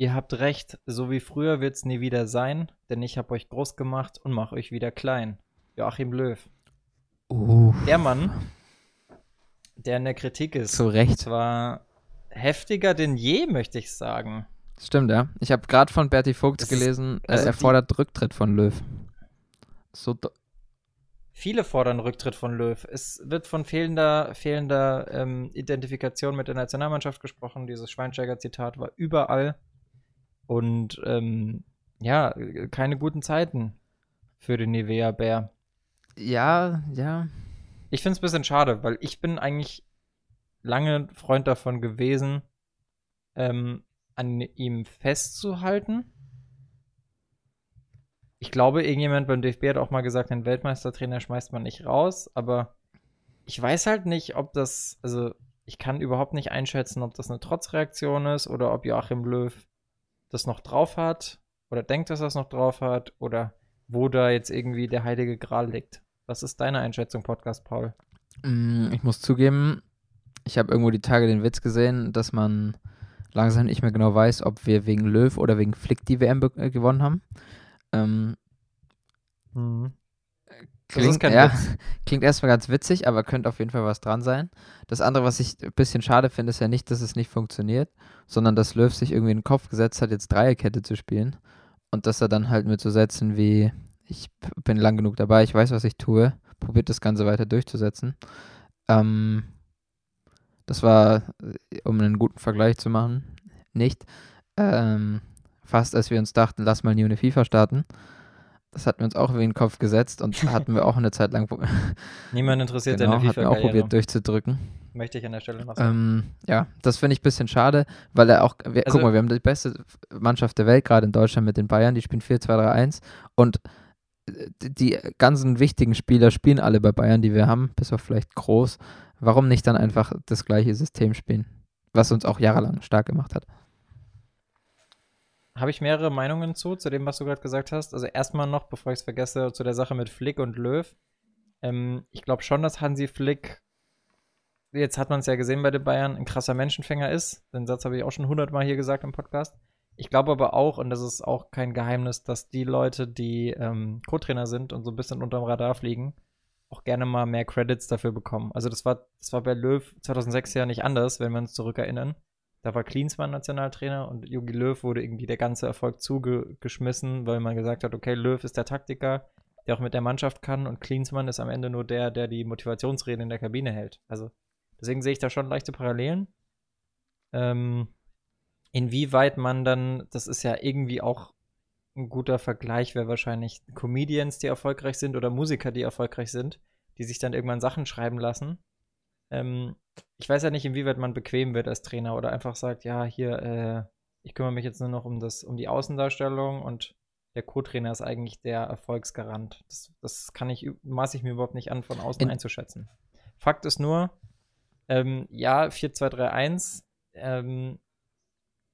Ihr habt recht, so wie früher wird's nie wieder sein, denn ich hab euch groß gemacht und mach euch wieder klein. Joachim Löw. Uh, Der Mann, der in der Kritik ist. zu Recht. zwar heftiger denn je, möchte ich sagen. Stimmt, ja. Ich habe gerade von Berti Das ist- gelesen, äh, also er fordert Rücktritt von Löw. So, Viele fordern Rücktritt von Löw. Es wird von fehlender, fehlender ähm, Identifikation mit der Nationalmannschaft gesprochen. Dieses Schweinsteiger-Zitat war überall. Und ähm, ja, keine guten Zeiten für den Nivea-Bär. ja, ja. Ich finde es ein bisschen schade, weil ich bin eigentlich lange Freund davon gewesen, ähm, an ihm festzuhalten. Ich glaube, irgendjemand beim DFB hat auch mal gesagt, einen Weltmeistertrainer schmeißt man nicht raus, aber ich weiß halt nicht, ob das, also ich kann überhaupt nicht einschätzen, ob das eine Trotzreaktion ist oder ob Joachim Löw das noch drauf hat oder denkt, dass er es noch drauf hat oder wo da jetzt irgendwie der heilige Gral liegt. Was ist deine Einschätzung, Podcast Paul? Mm, Ich muss zugeben, ich habe irgendwo die Tage den Witz gesehen, dass man langsam nicht mehr genau weiß, ob wir wegen Löw oder wegen Flick die WM äh, gewonnen haben. Ähm, Das kein ja, klingt erstmal ganz witzig, aber könnte auf jeden Fall was dran sein. Das andere, was ich ein bisschen schade finde, ist ja nicht, dass es nicht funktioniert, sondern dass Löw sich irgendwie in den Kopf gesetzt hat, jetzt Dreierkette zu spielen. Und dass er dann halt mit so Sätzen wie, ich bin lang genug dabei, ich weiß, was ich tue, probiert das Ganze weiter durchzusetzen. Ähm, das war, äh, um einen guten Vergleich zu machen, nicht. Ähm, fast als wir uns dachten, lass mal nie eine FIFA starten. Das hatten wir uns auch in den Kopf gesetzt und hatten wir auch eine Zeit lang Niemand interessiert genau, deine hatten wir auch probiert durchzudrücken. Möchte ich an der Stelle noch sagen. Ähm, ja, das finde ich ein bisschen schade, weil er auch, wir, Also- guck mal, wir haben die beste Mannschaft der Welt gerade in Deutschland mit den Bayern, die spielen 4-2-3-1 und äh, die ganzen wichtigen Spieler spielen alle bei Bayern, die wir haben, bis auf vielleicht Groß. Warum nicht dann einfach das gleiche System spielen, was uns auch jahrelang stark gemacht hat? Habe ich mehrere Meinungen zu, zu dem, was du gerade gesagt hast. Also erstmal noch, bevor ich es vergesse, zu der Sache mit Flick und Löw. Ähm, ich glaube schon, dass Hansi Flick, jetzt hat man es ja gesehen bei den Bayern, ein krasser Menschenfänger ist. Den Satz habe ich auch schon hundertmal hier gesagt im Podcast. Ich glaube aber auch, und das ist auch kein Geheimnis, dass die Leute, die ähm, Co-Trainer sind und so ein bisschen unterm Radar fliegen, auch gerne mal mehr Credits dafür bekommen. Also das war, das war bei Löw 2006 ja nicht anders, wenn wir uns zurückerinnern. Da war Klinsmann Nationaltrainer und Jogi Löw wurde irgendwie der ganze Erfolg zugeschmissen, weil man gesagt hat, okay, Löw ist der Taktiker, der auch mit der Mannschaft kann und Klinsmann ist am Ende nur der, der die Motivationsreden in der Kabine hält. Also deswegen sehe ich da schon leichte Parallelen. Ähm, inwieweit man dann, das ist ja irgendwie auch ein guter Vergleich, wäre wahrscheinlich Comedians, die erfolgreich sind oder Musiker, die erfolgreich sind, die sich dann irgendwann Sachen schreiben lassen. Ähm, ich weiß ja nicht, inwieweit man bequem wird als Trainer oder einfach sagt, ja, hier, äh, ich kümmere mich jetzt nur noch um das, um die Außendarstellung und der Co-Trainer ist eigentlich der Erfolgsgarant. Das, das kann ich, maße ich mir überhaupt nicht an, von außen In- einzuschätzen. Fakt ist nur, ähm, ja, 4-2-3-1, ähm,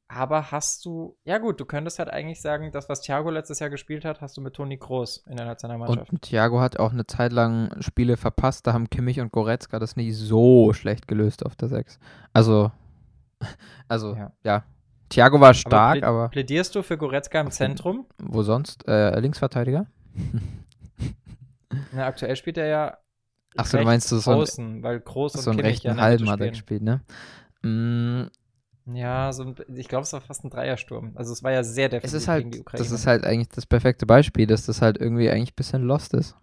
aber hast du, ja gut, du könntest halt eigentlich sagen, das, was Thiago letztes Jahr gespielt hat, hast du mit Toni Kroos in der Nationalmannschaft. Und Thiago hat auch eine Zeit lang Spiele verpasst, da haben Kimmich und Goretzka das nicht so schlecht gelöst auf der 6. Also, also, Ja. ja. Thiago war stark, plä- aber, Plädierst du für Goretzka im Zentrum? wo sonst? Äh, Linksverteidiger? Na, aktuell spielt er ja Ach so, du meinst, so ein- außen, weil und so einen Kimmich ja rechten der Halben hat er gespielt, ne? Mm, Ja, so ein, ich glaube, es war fast ein Dreiersturm. Also es war ja sehr es defensiv ist halt, gegen die Ukraine. das ist halt eigentlich das perfekte Beispiel, dass das halt irgendwie eigentlich ein bisschen lost ist.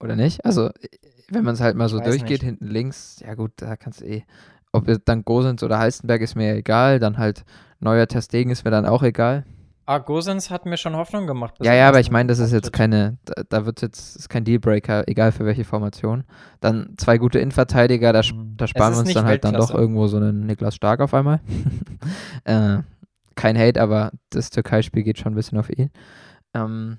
Oder nicht? Also, wenn man es halt mal so durchgeht, nicht. hinten links, ja gut, da kannst du eh. Ob dann Gosens oder Heistenberg ist mir egal, dann halt neuer Testegen ist mir dann auch egal. Ah, Gosens hat mir schon Hoffnung gemacht. Ja, ja, aber ich meine, das ist jetzt keine, da, da wird jetzt, ist kein Dealbreaker, egal für welche Formation. Dann zwei gute Innenverteidiger, da, Mhm. da sparen wir uns dann halt dann doch irgendwo so einen Niklas Stark auf einmal. äh, kein Hate, aber das Türkei-Spiel geht schon ein bisschen auf ihn. Ähm,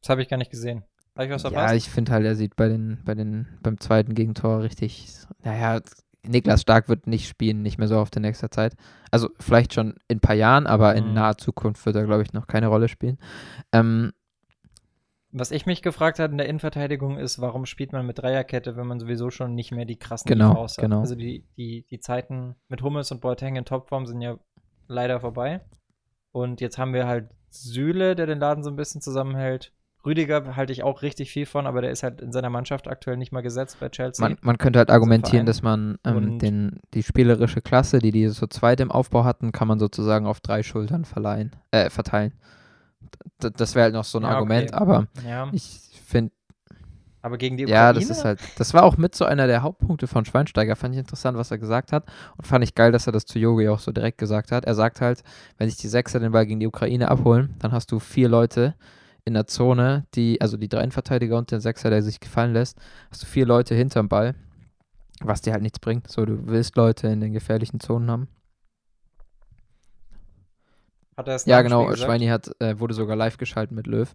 Das habe ich gar nicht gesehen. Habe ich was ja, ich finde halt, er sieht bei den, bei den, beim zweiten Gegentor richtig, naja, Niklas Stark wird nicht spielen, nicht mehr so oft in nächster Zeit. Also vielleicht schon in ein paar Jahren, aber in Mhm. naher Zukunft wird er, glaube ich, noch keine Rolle spielen. Ähm, Was ich mich gefragt habe in der Innenverteidigung ist, warum spielt man mit Dreierkette, wenn man sowieso schon nicht mehr die krassen Genau, hat? genau. Also die, die, die Zeiten mit Hummels und Boateng in Topform sind ja leider vorbei. Und jetzt haben wir halt Süle, der den Laden so ein bisschen zusammenhält. Rüdiger halte ich auch richtig viel von, aber der ist halt in seiner Mannschaft aktuell nicht mal gesetzt bei Chelsea. Man, man könnte halt argumentieren, Verein. dass man ähm, den, die spielerische Klasse, die die so zweit im Aufbau hatten, kann man sozusagen auf drei Schultern verleihen, äh, verteilen. D das wäre halt noch so ein Ja, okay. Argument, aber ja, ich finde, aber gegen die Ukraine? ja, das ist halt, das war auch mit so einer der Hauptpunkte von Schweinsteiger, fand ich interessant, was er gesagt hat und fand ich geil, dass er das zu Yogi auch so direkt gesagt hat. Er sagt halt, wenn sich die Sechser den Ball gegen die Ukraine abholen, dann hast du vier Leute in der Zone, die, also die drei Verteidiger und den Sechser, der sich gefallen lässt, hast du vier Leute hinterm Ball, was dir halt nichts bringt. So, du willst Leute in den gefährlichen Zonen haben. Hat er das Ja, genau. Gesagt? Schweini hat, äh, wurde sogar live geschaltet mit Löw.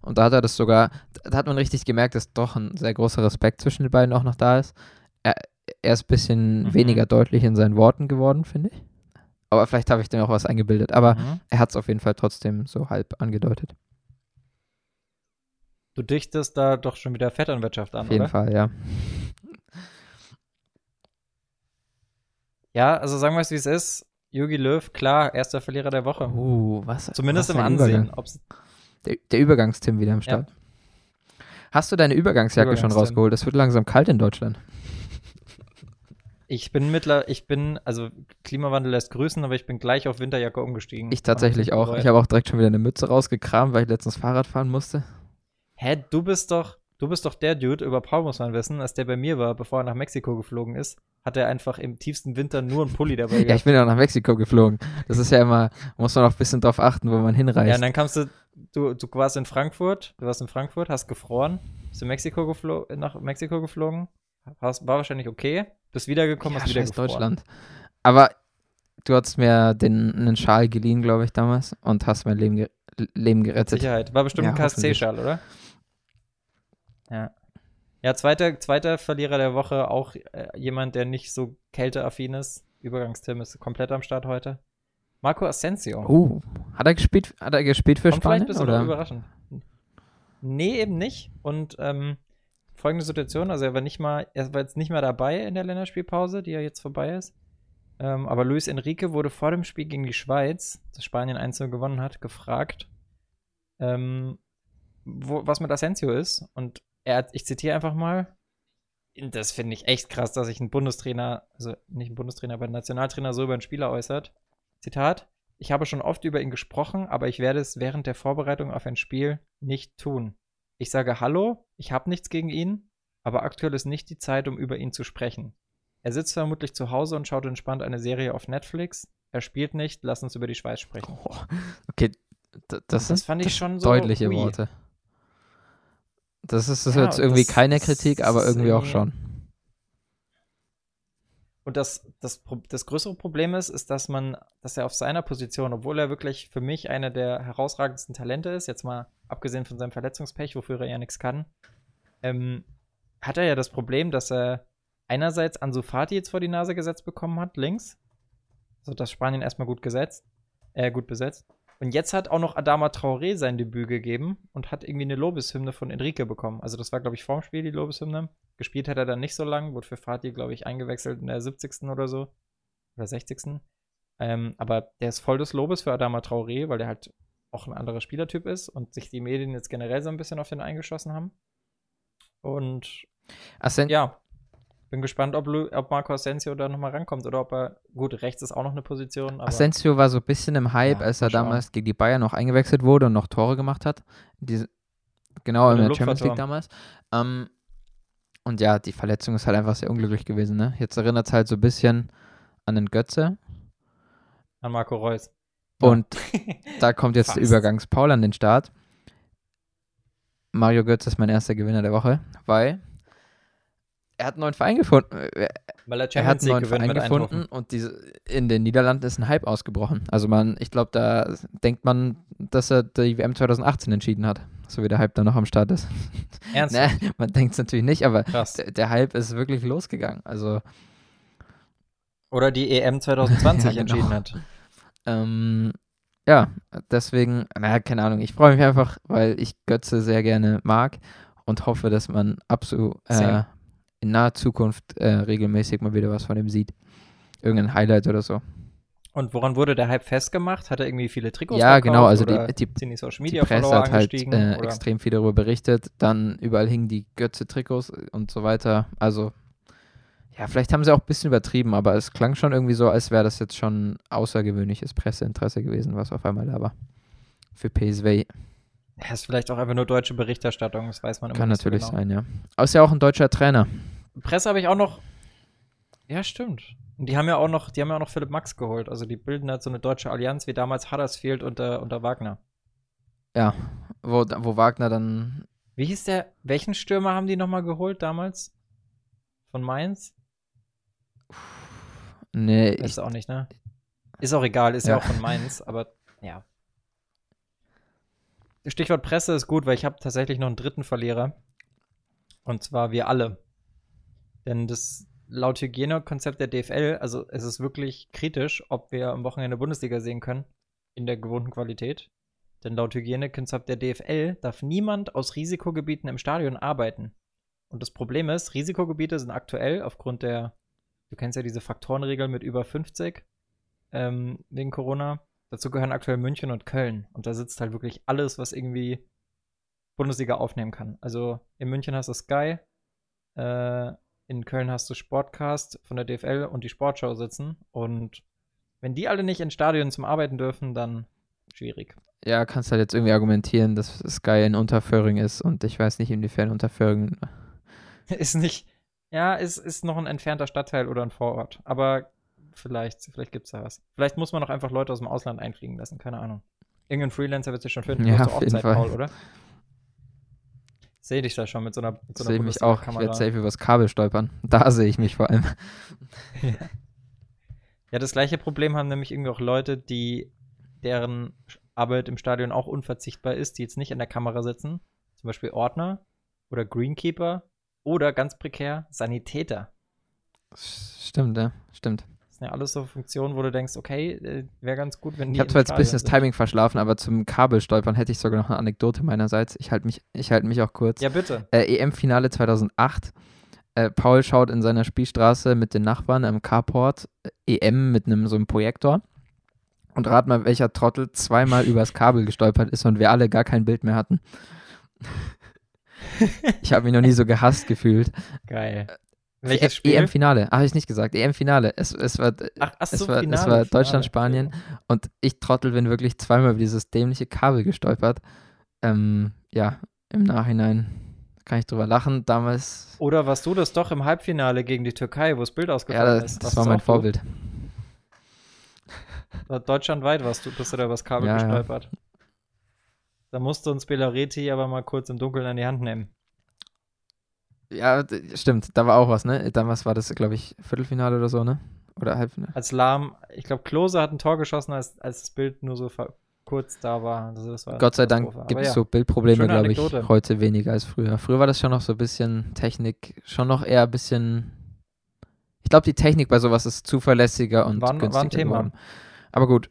Und da hat er das sogar, da hat man richtig gemerkt, dass doch ein sehr großer Respekt zwischen den beiden auch noch da ist. Er, er ist ein bisschen Mhm. weniger deutlich in seinen Worten geworden, finde ich. Aber vielleicht habe ich dem auch was eingebildet. Aber Mhm. er hat es auf jeden Fall trotzdem so halb angedeutet. Du dichtest da doch schon wieder Vetternwirtschaft an, Auf jeden oder? Fall, ja. Ja, also sagen wir es, wie es ist. Jogi Löw, klar, erster Verlierer der Woche. Uh, was? Zumindest was im Ansehen. Der, der Übergangstim wieder am Start. Hast du deine Übergangsjacke schon Übergangstim. rausgeholt? Es wird langsam kalt in Deutschland. ich bin mittler, ich bin, also Klimawandel lässt grüßen, aber ich bin gleich auf Winterjacke umgestiegen. Ich tatsächlich auch. Ich habe auch direkt schon wieder eine Mütze rausgekramt, weil ich letztens Fahrrad fahren musste. Hä, du bist doch, du bist doch der Dude, über Paul muss man wissen, als der bei mir war, bevor er nach Mexiko geflogen ist, hat er einfach im tiefsten Winter nur einen Pulli dabei Ja, ich bin ja nach Mexiko geflogen. Das ist ja immer, muss man auch ein bisschen drauf achten, wo man Ja, hinreist. und dann kamst du, du, du warst in Frankfurt, du warst in Frankfurt, hast gefroren, bist in Mexiko nach Mexiko geflogen, hast, war wahrscheinlich okay, bist wiedergekommen, ja, hast wieder gefroren. Deutschland. Aber du hast mir den, einen Schal geliehen, glaube ich, damals und hast mein Leben, ge Leben Mit gerettet. Sicherheit. War bestimmt Ja, ein KSC-Schal, oder? Ja. Ja, zweiter, zweiter Verlierer der Woche, auch äh, jemand, der nicht so kälteaffin ist. Übergangstim ist komplett am Start heute. Marco Asensio. Uh, hat er gespielt, hat er gespielt für Kommt vielleicht Spanien? ein bisschen Oder? überraschend. Nee, eben nicht. Und ähm, folgende Situation, also er war nicht mal, er war jetzt nicht mehr dabei in der Länderspielpause, die ja jetzt vorbei ist. Ähm, aber Luis Enrique wurde vor dem Spiel gegen die Schweiz, das Spanien 1 gewonnen hat, gefragt, ähm, wo, was mit Asensio ist. Und er ich zitiere einfach mal, das finde ich echt krass, dass sich ein Bundestrainer, also nicht ein Bundestrainer, aber ein Nationaltrainer so über einen Spieler äußert. Zitat, ich habe schon oft über ihn gesprochen, aber ich werde es während der Vorbereitung auf ein Spiel nicht tun. Ich sage Hallo, ich habe nichts gegen ihn, aber aktuell ist nicht die Zeit, um über ihn zu sprechen. Er sitzt vermutlich zu Hause und schaut entspannt eine Serie auf Netflix. Er spielt nicht, lass uns über die Schweiz sprechen. Okay, das, Das sind fand ich das schon so deutliche ui. Worte. Das ist, das Ja, jetzt irgendwie das keine Kritik, aber irgendwie auch schon. Und das, das, das größere Problem ist, ist, dass man, dass er auf seiner Position, obwohl er wirklich für mich einer der herausragendsten Talente ist, jetzt mal abgesehen von seinem Verletzungspech, wofür er ja nichts kann, ähm, hat er ja das Problem, dass er einerseits Ansu Fati jetzt vor die Nase gesetzt bekommen hat, links. Also das Spanien erstmal gut gesetzt, äh, gut besetzt. Und jetzt hat auch noch Adama Traoré sein Debüt gegeben und hat irgendwie eine Lobeshymne von Enrique bekommen. Also das war, glaube ich, vorm Spiel die Lobeshymne. Gespielt hat er dann nicht so lang, wurde für Fatih, glaube ich, eingewechselt in der 70. oder so. Oder 60. Ähm, aber der ist voll des Lobes für Adama Traoré, weil der halt auch ein anderer Spielertyp ist und sich die Medien jetzt generell so ein bisschen auf den eingeschossen haben. Und Asen ja, bin gespannt, ob, Lu ob Marco Asensio da nochmal rankommt oder ob er, gut, rechts ist auch noch eine Position, Asensio war so ein bisschen im Hype, Ja, als er damals gegen die Bayern noch eingewechselt wurde und noch Tore gemacht hat. Diese, genau, in der Champions League damals. Ähm, und ja, die Verletzung ist halt einfach sehr unglücklich gewesen. Ne? Jetzt erinnert es halt so ein bisschen an den Götze. an Marco Reus. Ja. Und da kommt jetzt der Fast. Übergangs-Paul an den Start. Mario Götze ist mein erster Gewinner der Woche, weil er hat einen neuen Verein gefunden. Er Weil er er hat einen neuen Verein gefunden und diese, in den Niederlanden ist ein Hype ausgebrochen. Also man, ich glaube, da denkt man, dass er die WM 2018 entschieden hat. So wie der Hype da noch am Start ist. Ernsthaft? ne, man denkt es natürlich nicht, aber der, der Hype ist wirklich losgegangen. Also Oder die EM 2020 Ja, genau. entschieden hat. Ähm, ja, deswegen, naja, keine Ahnung, ich freue mich einfach, weil ich Götze sehr gerne mag und hoffe, dass man absolut äh. In naher Zukunft äh, regelmäßig mal wieder was von ihm sieht. Irgendein Highlight oder so. Und woran wurde der Hype festgemacht? Hat er irgendwie viele Trikots Ja, genau, also die- die- sind die Social Die Media Presse Follower hat halt äh, extrem viel darüber berichtet. Dann überall hingen die Götze-Trikots und so weiter. Also, ja, vielleicht haben sie auch ein bisschen übertrieben, aber es klang schon irgendwie so, als wäre das jetzt schon außergewöhnliches Presseinteresse gewesen, was auf einmal da war. Für PSV. Ja, ist vielleicht auch einfach nur deutsche Berichterstattung, das weiß man immer Kann natürlich genau. sein, ja. Aber ist ja auch ein deutscher Trainer. Presse habe ich auch noch. Ja, stimmt. Und die haben ja auch noch, die haben ja auch noch Philipp Max geholt. Also die bilden halt so eine deutsche Allianz wie damals Huddersfield unter, unter Wagner. Ja, wo, wo Wagner dann. Wie hieß der? Welchen Stürmer haben die nochmal geholt damals? Von Mainz? Nee, Weißt ich, auch nicht, ne? Ist auch egal, ist ja, Ja. auch von Mainz, aber ja. Stichwort Presse ist gut, weil ich habe tatsächlich noch einen dritten Verlierer. Und zwar wir alle. Denn das laut Hygienekonzept der DFL, also es ist wirklich kritisch, ob wir am Wochenende Bundesliga sehen können. In der gewohnten Qualität. Denn laut Hygienekonzept der DFL darf niemand aus Risikogebieten im Stadion arbeiten. Und das Problem ist, Risikogebiete sind aktuell aufgrund der, du kennst ja diese Faktorenregel mit über 50 ähm, wegen Corona. Dazu gehören aktuell München und Köln. Und da sitzt halt wirklich alles, was irgendwie Bundesliga aufnehmen kann. Also in München hast du Sky, äh, in Köln hast du Sportcast von der DFL und die Sportschau sitzen. Und wenn die alle nicht ins Stadion zum Arbeiten dürfen, dann schwierig. ja, kannst halt jetzt irgendwie argumentieren, dass Sky in Unterföhring ist und ich weiß nicht, inwiefern Unterföhring. ist nicht, ja, ist, ist noch ein entfernter Stadtteil oder ein Vorort. Aber vielleicht, vielleicht gibt's da was. Vielleicht muss man auch einfach Leute aus dem Ausland einfliegen lassen, keine Ahnung. Irgendein Freelancer wird sich schon finden. Ja, Du hast doch auf jeden auch Zeit, Fall. Paul, oder? Sehe dich da schon mit so einer, mit so einer Sehe mich auch. Ich werde safe übers Kabel stolpern. Da sehe ich mich vor allem. Ja, das gleiche Problem haben nämlich irgendwie auch Leute, die deren Arbeit im Stadion auch unverzichtbar ist, die jetzt nicht in der Kamera sitzen. Zum Beispiel Ordner oder Greenkeeper oder ganz prekär Sanitäter. Stimmt, ja, stimmt. Sind ja alles so Funktionen, wo du denkst, okay, äh, wäre ganz gut, wenn die Ich habe zwar jetzt ein bisschen das Timing verschlafen, aber zum Kabelstolpern hätte ich sogar noch eine Anekdote meinerseits. Ich halte mich, ich halte mich auch kurz. Ja, bitte. Äh, EM-Finale 2008. Äh, Paul schaut in seiner Spielstraße mit den Nachbarn am Carport äh, EM mit einem so einem Projektor. Und rat mal, welcher Trottel zweimal übers Kabel gestolpert ist und wir alle gar kein Bild mehr hatten. Ich habe mich noch nie so gehasst gefühlt. Geil. E- Welches Spiel? EM-Finale. Habe ich nicht gesagt. EM-Finale. Es, es war, Ach, ach es so, war, Finale, es war Finale. Deutschland-Spanien und ich Trottel bin wirklich zweimal über dieses dämliche Kabel gestolpert. Ähm, ja, im Nachhinein kann ich drüber lachen. Damals, Oder warst du das doch im Halbfinale gegen die Türkei, wo das Bild ja, ausgefallen das, ist? das Warst war mein? Vorbild. Deutschlandweit warst du, bist du da übers Kabel Ja, ja. gestolpert. Da musste uns Belareti aber mal kurz im Dunkeln an die Hand nehmen. Ja, stimmt, da war auch was, ne? Damals war das, glaube ich, Viertelfinale oder so, ne? Oder Halbfinale. Als Lahm, ich glaube, Klose hat ein Tor geschossen, als, als das Bild nur so kurz da war. Also das war Gott sei Dank gibt es ja. so Bildprobleme, glaube ich, heute weniger als früher. Früher war das schon noch so ein bisschen Technik, schon noch eher ein bisschen. Ich glaube, die Technik bei sowas ist zuverlässiger und War ein- war ein günstiger Thema. geworden. Aber gut,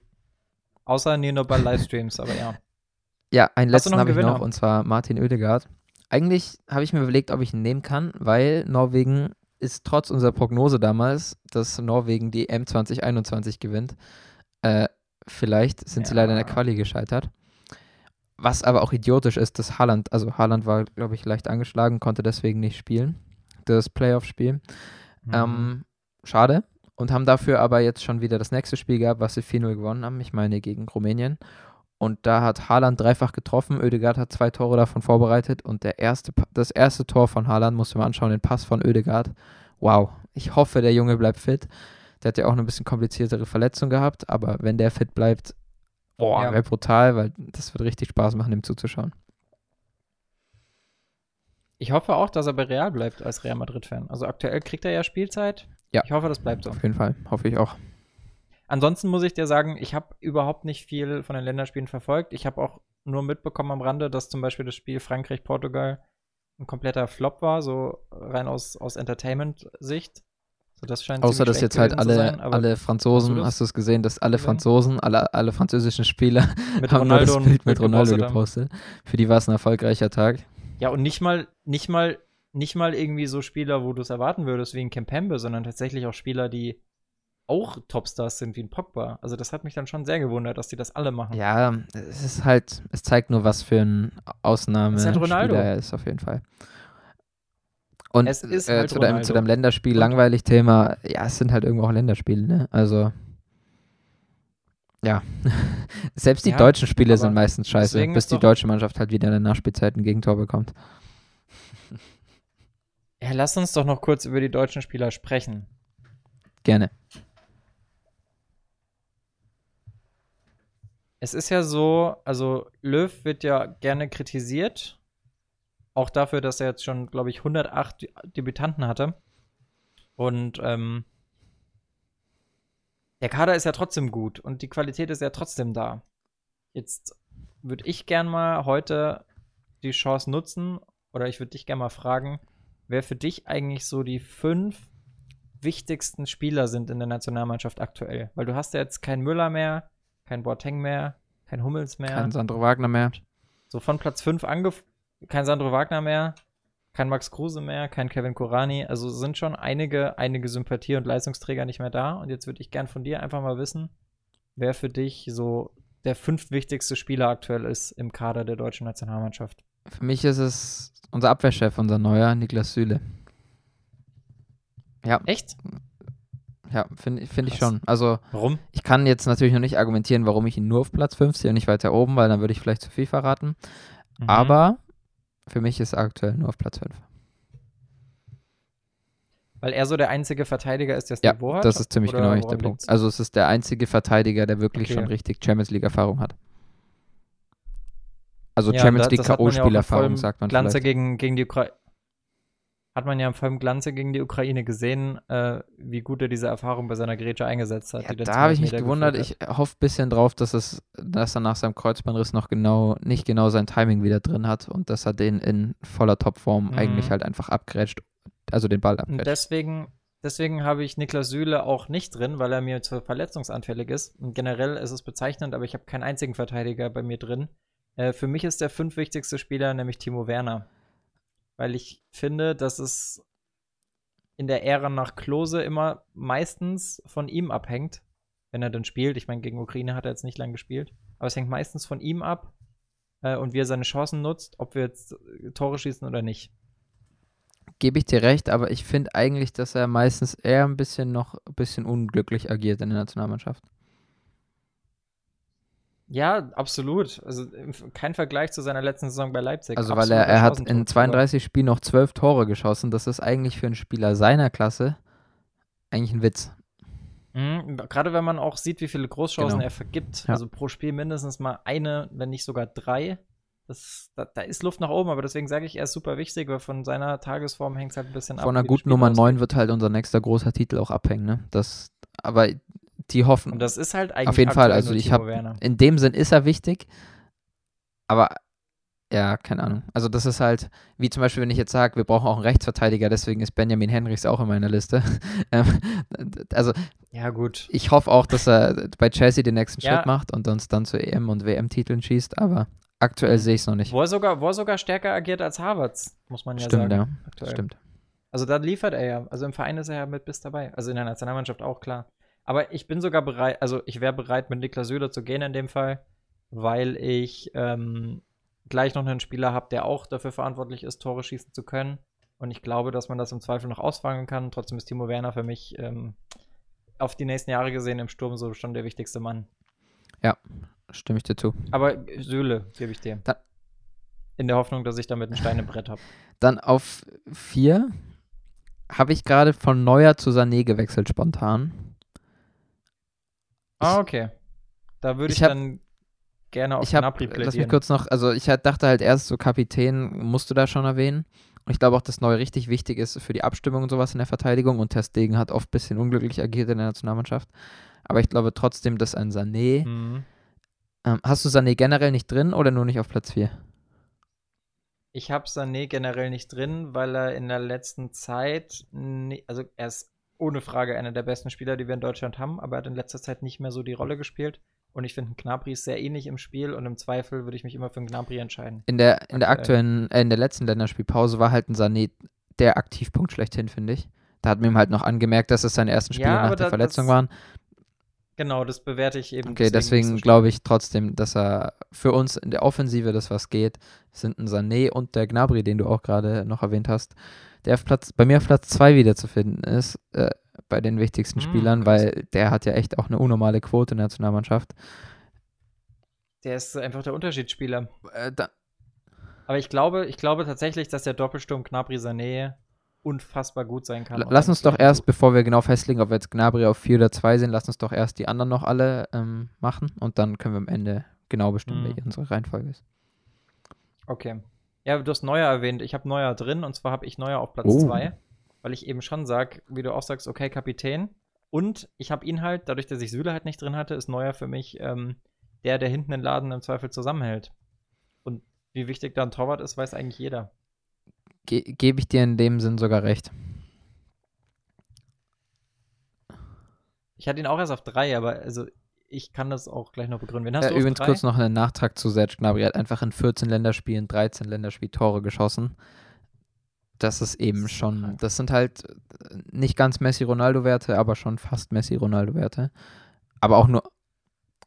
Außer nur bei Livestreams, aber ja. Ja, einen Hast letzten habe ich noch, und zwar Martin Oedegaard. Eigentlich habe ich mir überlegt, ob ich ihn nehmen kann, weil Norwegen ist trotz unserer Prognose damals, dass Norwegen die M 2021 gewinnt. Äh, vielleicht sind sie leider in der Ja. Quali gescheitert. Was aber auch idiotisch ist, dass Haaland, also Haaland war, glaube ich, leicht angeschlagen, konnte deswegen nicht spielen, das Playoff-Spiel. Mhm. Ähm, schade. Und haben dafür aber jetzt schon wieder das nächste Spiel gehabt, was sie 4-0 gewonnen haben. Ich meine gegen Rumänien. Und da hat Haaland dreifach getroffen. Oedegaard hat zwei Tore davon vorbereitet. Und der erste, das erste Tor von Haaland, musst du mal anschauen, den Pass von Oedegaard. Wow. Ich hoffe, der Junge bleibt fit. Der hat ja auch eine bisschen kompliziertere Verletzung gehabt. Aber wenn der fit bleibt, boah, Ja. wäre brutal, weil das wird richtig Spaß machen, ihm zuzuschauen. Ich hoffe auch, dass er bei Real bleibt als Real Madrid-Fan. Also aktuell kriegt er ja Spielzeit. Ja. Ich hoffe, das bleibt so. Auf jeden Fall. Hoffe ich auch. Ansonsten muss ich dir sagen, ich habe überhaupt nicht viel von den Länderspielen verfolgt. Ich habe auch nur mitbekommen am Rande, dass zum Beispiel das Spiel Frankreich-Portugal ein kompletter Flop war, so rein aus, aus Entertainment-Sicht. So, das scheint Außer, dass jetzt halt alle, sein, alle Franzosen, das hast du es gesehen, dass alle? Franzosen, alle, alle französischen Spieler mit haben das Ronaldo ein Bild mit Bild Ronaldo gepostet haben. Für die war es ein erfolgreicher Tag. Ja, und nicht mal, nicht mal, nicht mal irgendwie so Spieler, wo du es erwarten würdest, wie ein Kempembe, sondern tatsächlich auch Spieler, die auch Topstars sind, wie ein Pogba. Also das hat mich dann schon sehr gewundert, dass die das alle machen. Ja, es ist halt, es zeigt nur, was für ein Ausnahmespieler halt Ronaldo. er ist, auf jeden Fall. Und Es ist äh, halt zu, deinem, zu deinem Länderspiel, Und- langweilig Thema, ja, es sind halt irgendwo auch Länderspiele, ne? Also, ja. Selbst die Ja, deutschen Spiele sind meistens scheiße, bis ist die deutsche Mannschaft halt wieder in der Nachspielzeit ein Gegentor bekommt. Ja, lass uns doch noch kurz über die deutschen Spieler sprechen. Gerne. Es ist ja so, also Löw wird ja gerne kritisiert. Auch dafür, dass er jetzt schon, glaube ich, 108 Dü- Debütanten hatte. Und ähm, der Kader ist ja trotzdem gut und die Qualität ist ja trotzdem da. Jetzt würde ich gern mal heute die Chance nutzen oder ich würde dich gern mal fragen, wer für dich eigentlich so die fünf wichtigsten Spieler sind in der Nationalmannschaft aktuell. Weil du hast ja jetzt keinen Müller mehr, kein Boateng mehr, kein Hummels mehr. Kein Sandro Wagner mehr. So von Platz 5 angef kein Sandro Wagner mehr, kein Max Kruse mehr, kein Kevin Korani. Also sind schon einige, einige Sympathie- und Leistungsträger nicht mehr da. Und jetzt würde ich gern von dir einfach mal wissen, wer für dich so der fünftwichtigste Spieler aktuell ist im Kader der deutschen Nationalmannschaft. Für mich ist es unser Abwehrchef, unser neuer, Niklas Süle. Ja, Echt? Ja, finde find ich schon. Also, Warum? ich kann jetzt natürlich noch nicht argumentieren, warum ich ihn nur auf Platz 5 sehe und nicht weiter oben, weil dann würde ich vielleicht zu viel verraten. Mhm. Aber für mich ist er aktuell nur auf Platz 5. Weil er so der einzige Verteidiger ist, der das Ja, hat? das ist ziemlich genau der Punkt. liegt's? Also es ist der einzige Verteidiger, der wirklich Okay. schon richtig Champions League Erfahrung hat. Also Ja, Champions League ja K.O.-Spielerfahrung, vollen sagt man Glanze vielleicht. gegen, gegen die Ukraine. Hat man ja im vollen Glanze gegen die Ukraine gesehen, äh, wie gut er diese Erfahrung bei seiner Grätsche eingesetzt hat. Ja, da habe ich mich 20 Meter gewundert. Ich hoffe ein bisschen drauf, dass, es, dass er nach seinem Kreuzbandriss noch genau, nicht genau sein Timing wieder drin hat und dass er den in voller Topform Mhm. eigentlich halt einfach abgrätscht, also den Ball. Und abgrätscht. deswegen, deswegen habe ich Niklas Süle auch nicht drin, weil er mir zu verletzungsanfällig ist. Und generell ist es bezeichnend, aber ich habe keinen einzigen Verteidiger bei mir drin. Äh, für mich ist der fünfwichtigste Spieler nämlich Timo Werner. Weil ich finde, dass es in der Ära nach Klose immer meistens von ihm abhängt, wenn er dann spielt. Ich meine, gegen Ukraine hat er jetzt nicht lange gespielt, aber es hängt meistens von ihm ab äh, und wie er seine Chancen nutzt, ob wir jetzt äh, Tore schießen oder nicht. Gebe ich dir recht, aber ich finde eigentlich, dass er meistens eher ein bisschen noch ein bisschen unglücklich agiert in der Nationalmannschaft. Ja, absolut. Also kein Vergleich zu seiner letzten Saison bei Leipzig. Also weil Absoluter er, er hat in Chancentod- 32 Spielen noch 12 Tore geschossen. Das ist eigentlich für einen Spieler seiner Klasse eigentlich ein Witz. Mhm, Gerade wenn man auch sieht, wie viele Großchancen Genau. er vergibt. Ja. Also pro Spiel mindestens mal eine, wenn nicht sogar drei. Das, da, da ist Luft nach oben, aber deswegen sage ich, er ist super wichtig, weil von seiner Tagesform hängt es halt ein bisschen ab. Von einer guten Nummer aussieht. 9 wird halt unser nächster großer Titel auch abhängen. Ne? Das, aber die hoffen. Und das ist halt eigentlich Auf jeden Fall. Also ich habe Werner. in dem Sinn ist er wichtig, aber ja, keine Ahnung. Also das ist halt, wie zum Beispiel, wenn ich jetzt sage, wir brauchen auch einen Rechtsverteidiger, deswegen ist Benjamin Henrichs auch in meiner Liste. Ähm, also Ja, gut. ich hoffe auch, dass er bei Chelsea den nächsten Ja. Schritt macht und uns dann zu EM und WM-Titeln schießt, aber aktuell sehe ich es noch nicht. Wo er, sogar, wo er sogar stärker agiert als Havertz, muss man ja Stimmt, sagen. ja. aktuell. Stimmt. Also da liefert er ja. Also im Verein ist er ja mit bis dabei. Also in der Nationalmannschaft auch klar. Aber ich bin sogar bereit, also ich wäre bereit, mit Niklas Süle zu gehen in dem Fall, weil ich ähm, gleich noch einen Spieler habe, der auch dafür verantwortlich ist, Tore schießen zu können. Und ich glaube, dass man das im Zweifel noch ausfangen kann. Trotzdem ist Timo Werner für mich ähm, auf die nächsten Jahre gesehen im Sturm so schon der wichtigste Mann. Stimme ich dir zu. Aber Süle gebe ich dir. Da- in der Hoffnung, dass ich damit ein Stein im Brett habe. Dann auf vier habe ich gerade von Neuer zu Sané gewechselt spontan. Ah, okay. Da würde ich, ich hab- dann gerne auf ich habe, Gnabry lass mich kurz noch, also ich halt dachte halt erst so Kapitän musst du da schon erwähnen. Und ich glaube auch, dass Neu richtig wichtig ist für die Abstimmung und sowas in der Verteidigung. Und Ter Stegen hat oft ein bisschen unglücklich agiert in der Nationalmannschaft. Aber ich glaube trotzdem, dass ein Sané. Mhm. Ähm, hast du Sané generell nicht drin oder nur nicht auf Platz 4? Ich habe Sané generell nicht drin, weil er in der letzten Zeit, ni- also er ist ohne Frage einer der besten Spieler, die wir in Deutschland haben, aber er hat in letzter Zeit nicht mehr so die Rolle gespielt. Und ich finde, ein Gnabry ist sehr ähnlich im Spiel und im Zweifel würde ich mich immer für einen Gnabry entscheiden. In der, in der aktuellen, äh, in der letzten Länderspielpause war halt ein Sané der Aktivpunkt schlechthin, finde ich. Da hat mir halt noch angemerkt, dass es seine ersten Spiele Ja, nach der da- Verletzung waren. Genau, das bewerte ich eben. Okay, deswegen so glaube ich trotzdem, dass er für uns in der Offensive das, was geht, sind ein Sané und der Gnabry, den du auch gerade noch erwähnt hast, der auf Platz, bei mir auf Platz 2 wiederzufinden ist, äh, bei den wichtigsten Hm, Spielern, weil der hat ja echt auch eine unnormale Quote in der Nationalmannschaft. Der ist einfach der Unterschiedsspieler. Äh, Aber ich glaube, ich glaube tatsächlich, dass der Doppelsturm Gnabry Sané unfassbar gut sein kann. lass uns doch erst, bevor wir genau festlegen, ob wir jetzt Gnabry auf 4 oder 2 sind, lass uns doch erst die anderen noch alle ähm, machen und dann können wir am Ende genau bestimmen, Mhm. welche unsere Reihenfolge ist. Okay. Ja, du hast Neuer erwähnt. Ich habe Neuer drin und zwar habe ich Neuer auf Platz Oh. 2, weil ich eben schon sage, wie du auch sagst, okay, Kapitän. Und ich habe ihn halt, dadurch, dass ich Süle halt nicht drin hatte, ist Neuer für mich ähm, der, der hinten den Laden im Zweifel zusammenhält. Und wie wichtig da ein Torwart ist, weiß eigentlich jeder. Ge Gebe ich dir in dem Sinn sogar recht. Ich hatte ihn auch erst auf 3, aber also ich kann das auch gleich noch begründen. Wen hast Äh, du übrigens drei? kurz noch einen Nachtrag zu Serge Gnabry. Er hat einfach in 14 Länderspielen 13 Länderspiel Tore geschossen. Das ist eben Das ist schon, krank. das sind halt äh, nicht ganz Messi-Ronaldo-Werte, aber schon fast Messi-Ronaldo-Werte. Aber auch nur,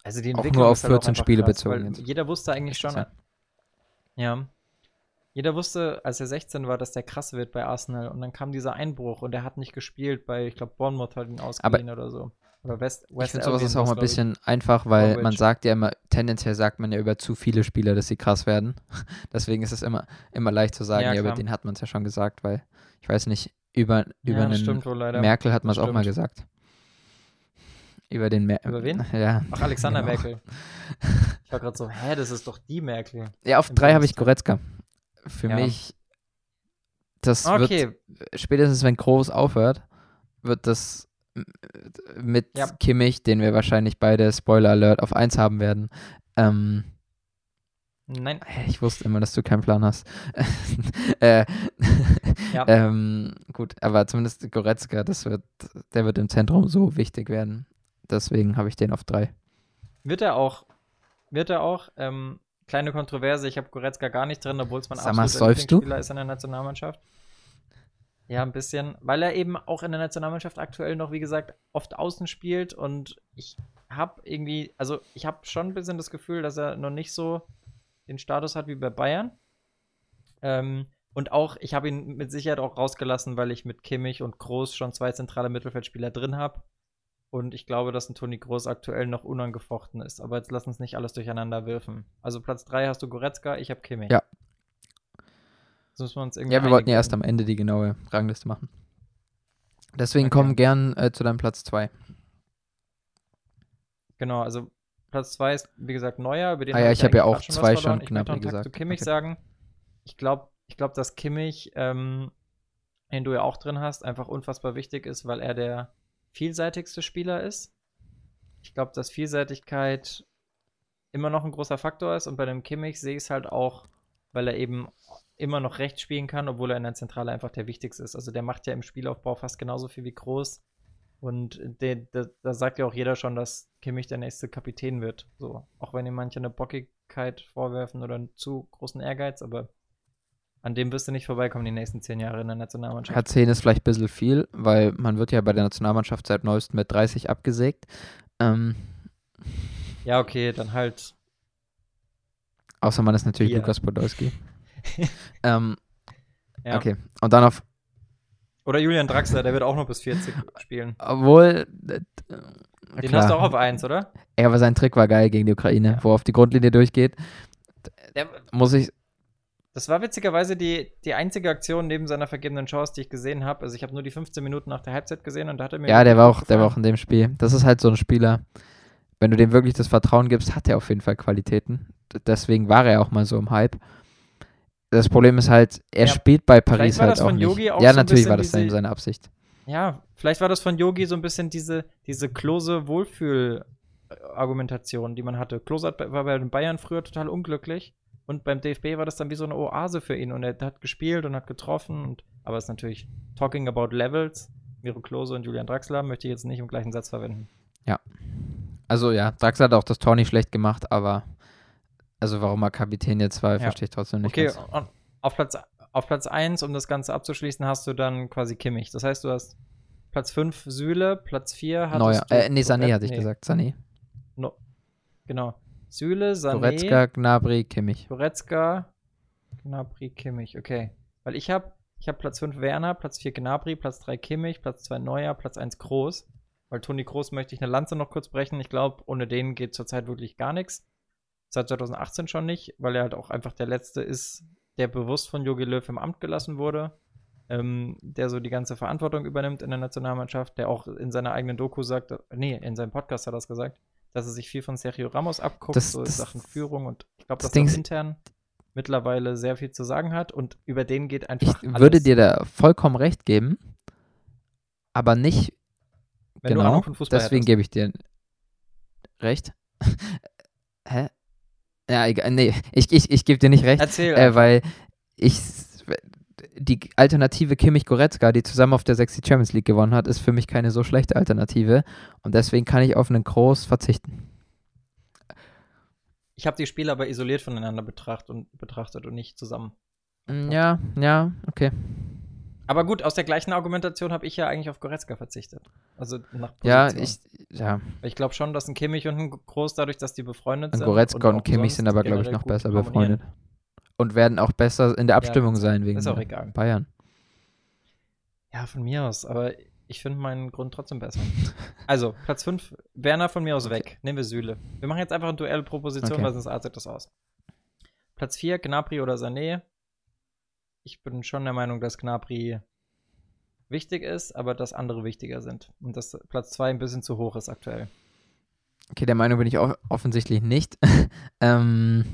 Also die Auch nur auf ist halt auch 14 einfach Spiele krass, bezogen. Jeder wusste eigentlich schon. 16. Ja. Jeder wusste, als er 16 war, dass der krass wird bei Arsenal. Und dann kam dieser Einbruch und er hat nicht gespielt bei, ich glaube, Bournemouth hat ihn ausgeliehen oder so. Oder West, ich West finde sowas ist auch mal ein ich. bisschen einfach, weil man Norwich. sagt ja immer, tendenziell sagt man ja über zu viele Spieler, dass sie krass werden. Deswegen ist es immer, immer leicht zu sagen, Ja, ja, über den hat man es ja schon gesagt, weil, ich weiß nicht, über, über ja, einen. Merkel hat man es auch mal gesagt. Über den Mer Über wen? Ja. Ach, Alexander genau. Merkel. Ich war gerade so, hä, das ist doch die Merkel. Ja, auf Im drei habe ich. Goretzka. Für Ja. mich, das Okay, wird, spätestens wenn Groß aufhört, wird das mit Ja. Kimmich, den wir wahrscheinlich beide, Spoiler Alert, auf 1 haben werden. Ähm, nein. ich wusste immer, dass du keinen Plan hast. äh, Ja. ähm, gut, aber zumindest Goretzka, das wird, der wird im Zentrum so wichtig werden. Deswegen habe ich den auf 3. Wird er auch. Wird er auch. Ähm, kleine Kontroverse, ich habe Goretzka gar nicht drin, obwohl es mein Sag absoluter? Lieblingsspieler ist in der Nationalmannschaft. Ja, ein bisschen, weil er eben auch in der Nationalmannschaft aktuell noch, wie gesagt, oft außen spielt und ich habe irgendwie, also ich habe schon ein bisschen das Gefühl, dass er noch nicht so den Status hat wie bei Bayern. Ähm, und auch, ich habe ihn mit Sicherheit auch rausgelassen, weil ich mit Kimmich und Groß schon zwei zentrale Mittelfeldspieler drin habe. Und ich glaube, dass ein Toni Groß aktuell noch unangefochten ist. Aber jetzt lass uns nicht alles durcheinander wirfen. Also Platz 3 hast du Goretzka, ich habe Kimmich. Ja. Das müssen wir uns irgendwie Ja, wir wollten ja erst am Ende die genaue Rangliste machen. Deswegen Okay. komm gern äh, zu deinem Platz 2. Genau, also Platz 2 ist, wie gesagt, Neuer. Über den Ah ja, ich hab ja auch was zwei schon Ich einen Tag gesagt. zu Kimmich Okay. sagen. Ich glaube, ich glaub, dass Kimmich, ähm, den du ja auch drin hast, einfach unfassbar wichtig ist, weil er der vielseitigste Spieler ist. Ich glaube, dass Vielseitigkeit immer noch ein großer Faktor ist und bei dem Kimmich sehe ich es halt auch, weil er eben immer noch rechts spielen kann, obwohl er in der Zentrale einfach der wichtigste ist. Also der macht ja im Spielaufbau fast genauso viel wie Groß. Und de- de- da sagt ja auch jeder schon, dass Kimmich der nächste Kapitän wird. So, auch wenn ihm manche eine Bockigkeit vorwerfen oder einen zu großen Ehrgeiz, aber an dem wirst du nicht vorbeikommen die nächsten zehn Jahre in der Nationalmannschaft. Hat 10 ist vielleicht ein bisschen viel, weil man wird ja bei der Nationalmannschaft seit neuestem mit 30 abgesägt. Ähm, Ja, okay, dann halt. außer man ist natürlich Vier. Lukas Podolski. ähm, Ja. Okay, und dann auf, Oder Julian Draxler, der wird auch noch bis 40 spielen. obwohl, äh, Den klar. hast du auch auf 1, oder? Ja, aber sein Trick war geil gegen die Ukraine, Ja. wo er auf die Grundlinie durchgeht. Der, Muss ich, das war witzigerweise die, die einzige Aktion neben seiner vergebenen Chance, die ich gesehen habe. Also ich habe nur die 15 Minuten nach der Halbzeit gesehen und da hat er mir. ja, der war auch, der war auch in dem Spiel. Das ist halt so ein Spieler, wenn du dem wirklich das Vertrauen gibst, hat er auf jeden Fall Qualitäten. Deswegen war er auch mal so im Hype. Das Problem ist halt, er Ja, spielt bei Paris war halt das auch von nicht. Yogi auch ja, so natürlich war das diese- seine Absicht. Ja, vielleicht war das von Yogi so ein bisschen diese, diese close Wohlfühl-Argumentation, die man hatte. Klose war bei den Bayern früher total unglücklich und beim DFB war das dann wie so eine Oase für ihn und er hat gespielt und hat getroffen. Und, aber es ist natürlich talking about levels. Miro Klose und Julian Draxler möchte ich jetzt nicht im gleichen Satz verwenden. Also ja, Draxler hat auch das Tor nicht schlecht gemacht, aber also warum er Kapitän jetzt war, Ja. verstehe ich trotzdem nicht. Okay, ganz. und auf Platz, auf Platz 1, um das Ganze abzuschließen, hast du dann quasi Kimmich. Das heißt, du hast Platz 5 Süle, Platz 4 hattest Neuer. du Äh, nee, Sané hatte ich nee, gesagt. Sané. No, genau. Süle, Sané, Goretzka, Gnabry, Kimmich. Goretzka, Gnabry, Kimmich. Okay. Weil ich habe ich hab Platz 5 Werner, Platz 4 Gnabry, Platz 3 Kimmich, Platz 2 Neuer, Platz 1 Groß. Weil Toni Groß möchte ich eine Lanze noch kurz brechen. Ich glaube, ohne den geht zurzeit wirklich gar nichts. Seit 2018 schon nicht, weil er halt auch einfach der Letzte ist, der bewusst von Jogi Löw im Amt gelassen wurde. Ähm, der so die ganze Verantwortung übernimmt in der Nationalmannschaft, der auch in seiner eigenen Doku sagt, nee, in seinem Podcast hat er es gesagt, dass er sich viel von Sergio Ramos abguckt, Das- so in das- Sachen Führung und ich glaube, das dass er intern mittlerweile sehr viel zu sagen hat und über den geht Ich einfach alles. würde dir da vollkommen recht geben, aber nicht Wenn genau. Deswegen hättest. gebe ich dir recht. Ja, egal. Nee, ich, ich, ich gebe dir nicht recht, Erzähl. äh, weil ich die Alternative Kimmich Goretzka, die zusammen auf der 6 die Champions League gewonnen hat, ist für mich keine so schlechte Alternative und deswegen kann ich auf einen Groß verzichten. ich habe die Spiele aber isoliert voneinander betracht und, betrachtet und nicht zusammen. Mm, Ja, ja, okay. Aber gut, aus der gleichen Argumentation habe ich ja eigentlich auf Goretzka verzichtet. Also nach Position. Ja, ich, ja, ich glaube schon, dass ein Kimmich und ein Groß, dadurch, dass die befreundet und sind. Goretzka und, auch Kimmich sind aber, glaube ich, noch besser befreundet. Und werden auch besser in der Abstimmung das sein wegen Ist auch egal. Bayern. Ja, von mir aus, aber ich finde meinen Grund trotzdem besser. Also, Platz 5, Werner von mir aus Okay. weg. Nehmen wir Süle. Wir machen jetzt einfach ein Duell pro Position, Okay. weil sonst artet das aus. Platz 4, Gnabry oder Sané. Ich bin schon der Meinung, dass Gnabry wichtig ist, aber dass andere wichtiger sind. Und dass Platz 2 ein bisschen zu hoch ist aktuell. Okay, der Meinung bin ich offensichtlich nicht. ähm,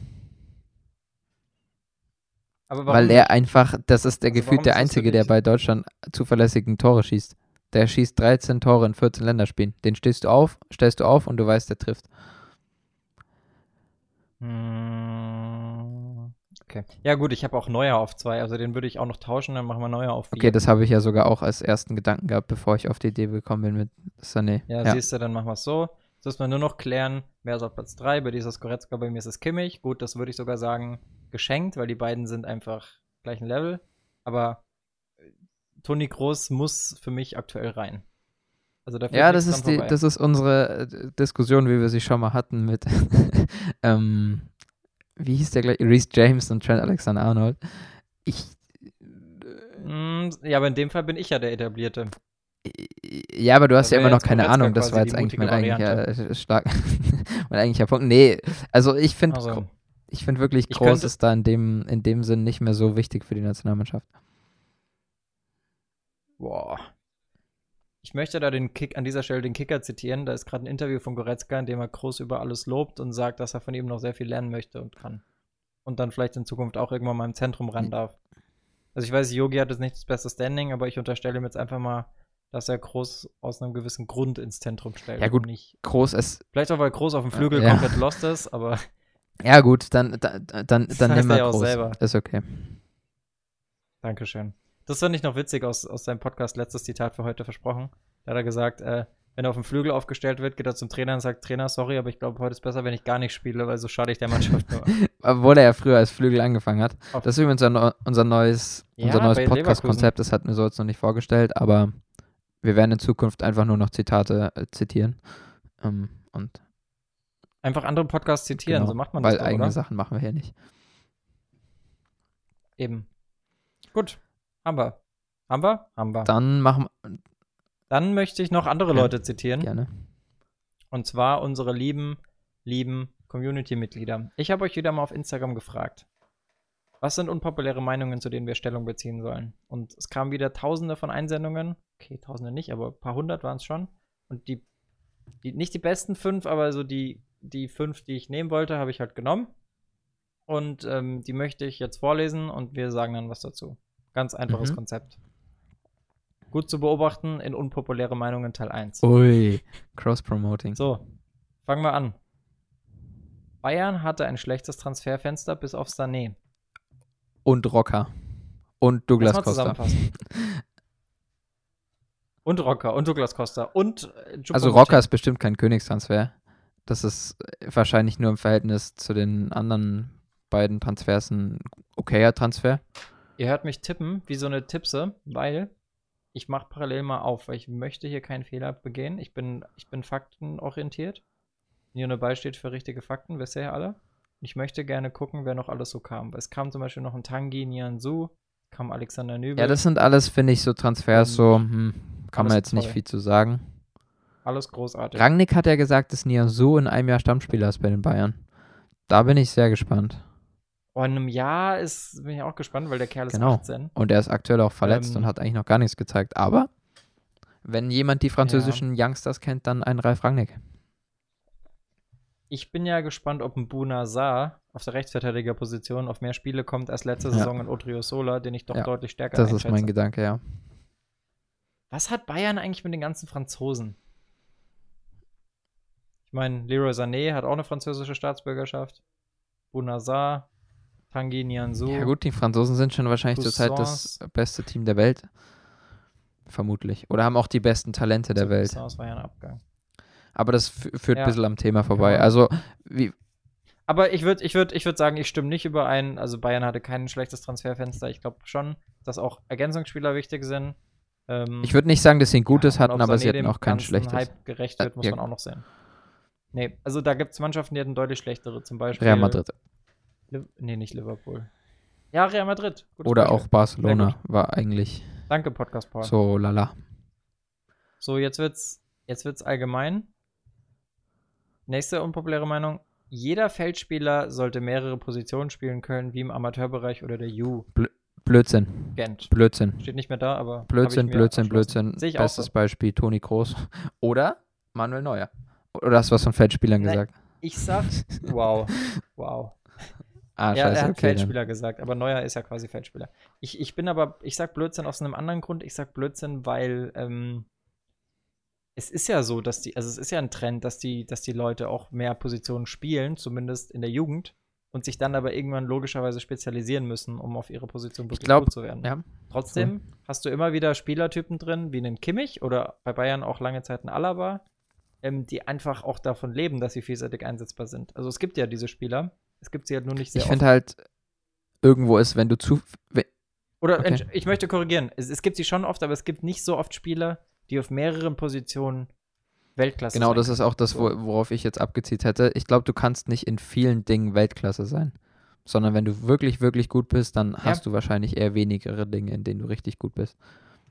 weil er einfach, das ist der Also gefühlt der Einzige, der bei Deutschland zuverlässigen Tore schießt. Der schießt 13 Tore in 14 Länderspielen. Den stehst du auf, stellst du auf und du weißt, der trifft. Hm, Okay. Ja, gut, ich habe auch Neuer auf 2, also den würde ich auch noch tauschen, dann machen wir Neuer auf 4. Okay, das habe ich ja sogar auch als ersten Gedanken gehabt, bevor ich auf die Idee gekommen bin mit Sané. Ja, Ja, siehst du, dann machen wir es so. Jetzt müssen wir nur noch klären, wer ist auf Platz 3. Bei dir ist es Goretzka, bei mir ist es Kimmich. Gut, das würde ich sogar sagen, geschenkt, weil die beiden sind einfach gleichen Level. Aber äh, Toni Groß muss für mich aktuell rein. Also ja das, ist die, vorbei. das ist unsere äh, Diskussion, wie wir sie schon mal hatten mit, ähm, wie hieß der gleich? Reese James und Trent Alexander-Arnold. Ich, Mm, ja, aber in dem Fall bin ich ja der Etablierte. Ja, aber du hast Das ja immer noch keine Ahnung. Das war jetzt eigentlich mein eigentlicher, äh, stark, mein eigentlicher Punkt. Nee, also ich finde Also, ich finde wirklich, Ich Groß ist da in dem, in dem Sinn nicht mehr so wichtig für die Nationalmannschaft. boah. Ich möchte da den Kick, an dieser Stelle den Kicker zitieren. Da ist gerade ein Interview von Goretzka, in dem er Groß über alles lobt und sagt, dass er von ihm noch sehr viel lernen möchte und kann. Und dann vielleicht in Zukunft auch irgendwann mal im Zentrum ran darf. Also ich weiß, Yogi hat jetzt nicht das beste Standing, aber ich unterstelle ihm jetzt einfach mal, dass er Groß aus einem gewissen Grund ins Zentrum stellt. Ja, gut. Nicht, Groß ist, vielleicht auch, weil Groß auf dem Flügel Ja. komplett lost ist, aber ja gut, dann, dann, dann, Das dann weiß nimm er mal Groß. selber. Ist okay. Dankeschön. Das fand ich noch witzig aus, aus seinem Podcast, letztes Zitat für heute versprochen. Da hat er gesagt, äh, wenn er auf dem Flügel aufgestellt wird, geht er zum Trainer und sagt, Trainer, sorry, aber ich glaube, heute ist besser, wenn ich gar nicht spiele, weil so schade ich der Mannschaft nur. Obwohl er ja früher als Flügel angefangen hat. Auf- Das ist übrigens unser, unser neues, Ja, unser neues bei Podcast-Konzept. Das hatten wir so jetzt noch nicht vorgestellt, aber wir werden in Zukunft einfach nur noch Zitate äh, zitieren. Ähm, und Einfach andere Podcasts zitieren, genau, so macht man weil das doch, eigene oder? Sachen machen wir hier nicht. Eben. Gut, haben wir. Haben wir? Haben wir. Dann machen wir Dann möchte ich noch andere Ja, Leute zitieren. gerne. Und zwar unsere lieben, lieben Community-Mitglieder. Ich habe euch wieder mal auf Instagram gefragt. Was sind unpopuläre Meinungen, zu denen wir Stellung beziehen sollen? Und es kamen wieder tausende von Einsendungen. Okay, tausende nicht, aber ein paar hundert waren es schon. Und die, die, nicht die besten fünf, aber so die, die fünf, die ich nehmen wollte, habe ich halt genommen. Und ähm, die möchte ich jetzt vorlesen und wir sagen dann was dazu. Ganz einfaches Mhm. Konzept. Gut zu beobachten in unpopuläre Meinungen Teil 1. Ui, Cross-Promoting. So, fangen wir an. Bayern hatte ein schlechtes Transferfenster bis auf Sané. Und Rocker. Und Douglas Lass mal Costa. zusammenfassen. Und Rocker und Douglas Costa und äh, Also Rocker ist bestimmt kein Königstransfer. Das ist äh, wahrscheinlich nur im Verhältnis zu den anderen beiden Transfers ein okayer Transfer. Ihr hört mich tippen, wie so eine Tippse, weil ich mache parallel mal auf, weil ich möchte hier keinen Fehler begehen. Ich bin, ich bin faktenorientiert. Nino Ball steht für richtige Fakten, wisst ihr ja alle. Ich möchte gerne gucken, wer noch alles so kam. Es kam zum Beispiel noch ein Tangi Nianzu, kam Alexander Nübel. Ja, das sind alles, finde ich, so Transfers, so, hm, kann man jetzt nicht toll. viel zu sagen. alles großartig. Rangnick hat ja gesagt, dass Nianzu in einem Jahr Stammspieler ist bei den Bayern. Da bin ich sehr gespannt. In einem Jahr ist, bin ich auch gespannt, weil der Kerl ist Genau. 18. Und er ist aktuell auch verletzt Ähm. und hat eigentlich noch gar nichts gezeigt. Aber wenn jemand die französischen Youngsters kennt, dann ein Ralf Rangnick. Ich bin ja gespannt, ob ein Bunazar auf der Rechtsverteidigerposition auf mehr Spiele kommt als letzte Ja. Saison in Odriozola, den ich doch Ja, deutlich stärker Das ist mein Gedanke, ja. Was hat Bayern eigentlich mit den ganzen Franzosen? Ich meine, Leroy Sané hat auch eine französische Staatsbürgerschaft. Bunazar, Tanguy Nianzou. Ja gut, die Franzosen sind schon wahrscheinlich zurzeit das beste Team der Welt. Vermutlich. Oder haben auch die besten Talente der Welt. Das war ja ein Abgang. Aber das fü- führt Ja. ein bisschen am Thema vorbei. man- Also, wie, Aber ich würde ich würd, ich würd sagen, ich stimme nicht überein. Also Bayern hatte kein schlechtes Transferfenster. Ich glaube schon, dass auch Ergänzungsspieler wichtig sind. Ähm, ich würde nicht sagen, dass sie ein gutes ja, hatten, aber sie hatten auch kein schlechtes. Hype gerecht wird, Äh, muss ja. man auch noch sehen. Nee, also da gibt es Mannschaften, die hatten deutlich schlechtere. Zum Beispiel. Real Madrid. Nee, nicht Liverpool. Ja, Real Madrid. Gutes Oder Beispiel. auch Barcelona war eigentlich Danke, Podcast Paul. so lala. So, jetzt wird's, jetzt wird's allgemein. Nächste unpopuläre Meinung. Jeder Feldspieler sollte mehrere Positionen spielen können, wie im Amateurbereich oder der U. Blödsinn. Gent. Blödsinn. Steht nicht mehr da, aber. Blödsinn, Blödsinn. Blödsinn. Sehe ich auch Bestes so. Beispiel Toni Kroos. Oder Manuel Neuer. Oder hast du was von Feldspielern Nein. gesagt? Ich sag, wow, wow. Ah, ja, scheiße, er hat okay. Dann. Feldspieler gesagt, aber Neuer ist ja quasi Feldspieler. Ich, ich bin aber, ich sag Blödsinn aus einem anderen Grund. Ich sag Blödsinn, weil ähm, es ist ja so, dass die, also es ist ja ein Trend, dass die, dass die Leute auch mehr Positionen spielen, zumindest in der Jugend, und sich dann aber irgendwann logischerweise spezialisieren müssen, um auf ihre Position wirklich glaub, gut zu werden. Ja, Trotzdem hast du immer wieder Spielertypen drin, wie einen Kimmich oder bei Bayern auch lange Zeit einen Alaba, ähm, die einfach auch davon leben, dass sie vielseitig einsetzbar sind. Also es gibt ja diese Spieler, es gibt sie halt nur nicht sehr ich finde halt, irgendwo ist, wenn du zu. we- Oder Okay. ich möchte korrigieren. Es, es gibt sie schon oft, aber es gibt nicht so oft Spieler, die auf mehreren Positionen Weltklasse Genau, sein das ist auch das, wo, worauf ich jetzt abgezielt hätte. Ich glaube, du kannst nicht in vielen Dingen Weltklasse sein. Sondern wenn du wirklich, wirklich gut bist, dann hast du wahrscheinlich eher wenigere Dinge, in denen du richtig gut bist.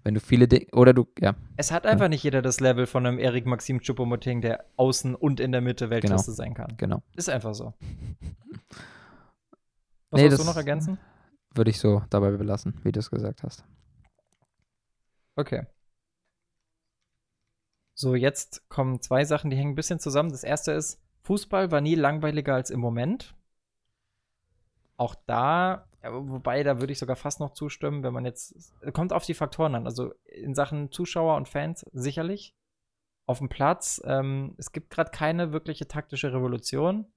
Wenn du viele Dinge. Oder du, ja, Es hat einfach nicht jeder das Level von einem Erik Maxim Choupo-Moting, der außen und in der Mitte Weltklasse sein kann. genau. Ist einfach so. Was Nee, willst du noch ergänzen? Würde ich so dabei belassen, wie du es gesagt hast. Okay. So, jetzt kommen zwei Sachen, die hängen ein bisschen zusammen. Das erste ist, Fußball war nie langweiliger als im Moment. Auch da, ja, wobei, da würde ich sogar fast noch zustimmen, wenn man jetzt, kommt auf die Faktoren an. Also in Sachen Zuschauer und Fans sicherlich. Auf dem Platz, ähm, es gibt gerade keine wirkliche taktische Revolution.